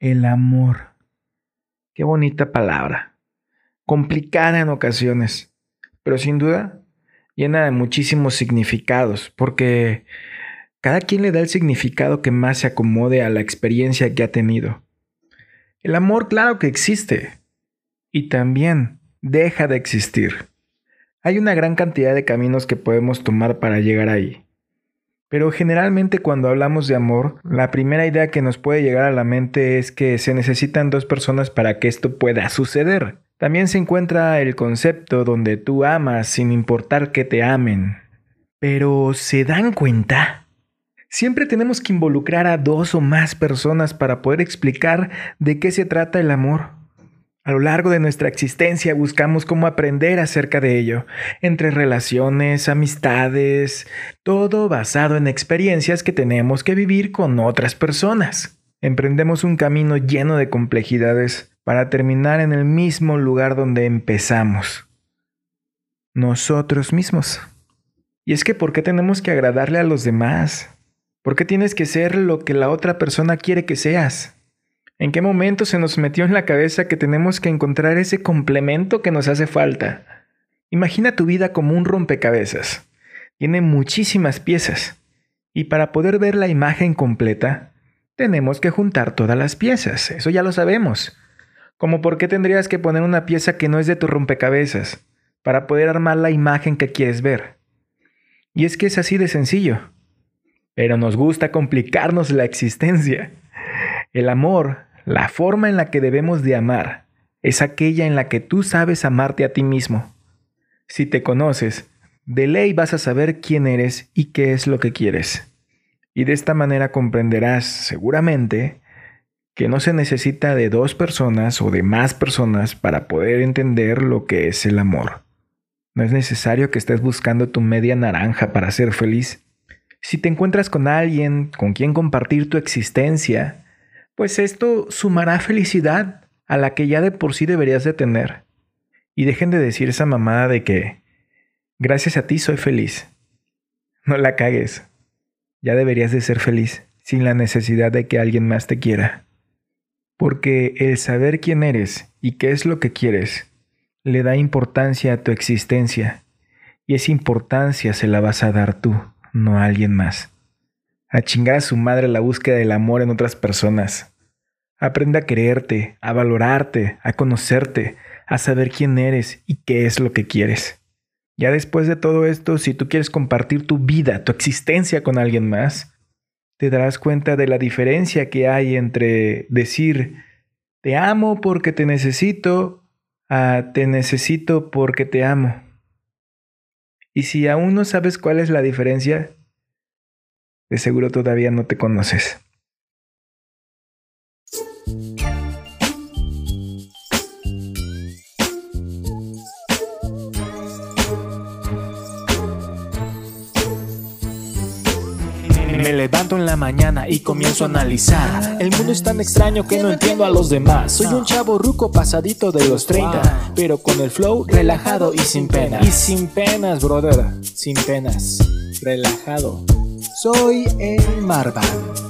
El amor. Qué bonita palabra. Complicada en ocasiones, pero sin duda llena de muchísimos significados, porque cada quien le da el significado que más se acomode a la experiencia que ha tenido. El amor claro que existe, y también deja de existir. Hay una gran cantidad de caminos que podemos tomar para llegar ahí. Pero generalmente cuando hablamos de amor, la primera idea que nos puede llegar a la mente es que se necesitan dos personas para que esto pueda suceder. También se encuentra el concepto donde tú amas sin importar que te amen. Pero ¿se dan cuenta? Siempre tenemos que involucrar a dos o más personas para poder explicar de qué se trata el amor. A lo largo de nuestra existencia buscamos cómo aprender acerca de ello, entre relaciones, amistades, todo basado en experiencias que tenemos que vivir con otras personas. Emprendemos un camino lleno de complejidades para terminar en el mismo lugar donde empezamos. Nosotros mismos. Y es que ¿por qué tenemos que agradarle a los demás? ¿Por qué tienes que ser lo que la otra persona quiere que seas? ¿En qué momento se nos metió en la cabeza que tenemos que encontrar ese complemento que nos hace falta? Imagina tu vida como un rompecabezas. Tiene muchísimas piezas. Y para poder ver la imagen completa, tenemos que juntar todas las piezas. Eso ya lo sabemos. Como por qué tendrías que poner una pieza que no es de tu rompecabezas para poder armar la imagen que quieres ver. Y es que es así de sencillo. Pero nos gusta complicarnos la existencia. El amor la forma en la que debemos de amar es aquella en la que tú sabes amarte a ti mismo. Si te conoces, de ley vas a saber quién eres y qué es lo que quieres. Y de esta manera comprenderás, seguramente, que no se necesita de dos personas o de más personas para poder entender lo que es el amor. No es necesario que estés buscando tu media naranja para ser feliz. Si te encuentras con alguien con quien compartir tu existencia, pues esto sumará felicidad a la que ya de por sí deberías de tener. Y dejen de decir esa mamada de que gracias a ti soy feliz. No la cagues. Ya deberías de ser feliz sin la necesidad de que alguien más te quiera. Porque el saber quién eres y qué es lo que quieres le da importancia a tu existencia y esa importancia se la vas a dar tú, no a alguien más a chingar a su madre la búsqueda del amor en otras personas. Aprende a quererte, a valorarte, a conocerte, a saber quién eres y qué es lo que quieres. Ya después de todo esto, si tú quieres compartir tu vida, tu existencia con alguien más, te darás cuenta de la diferencia que hay entre decir te amo porque te necesito a te necesito porque te amo. Y si aún no sabes cuál es la diferencia, de seguro todavía no te conoces. Me levanto en la mañana y comienzo a analizar. El mundo es tan extraño que no entiendo a los demás. Soy un chavo ruco pasadito de los 30, pero con el flow relajado y sin pena. Y sin penas, brother, sin penas, relajado. Soy el Marvan.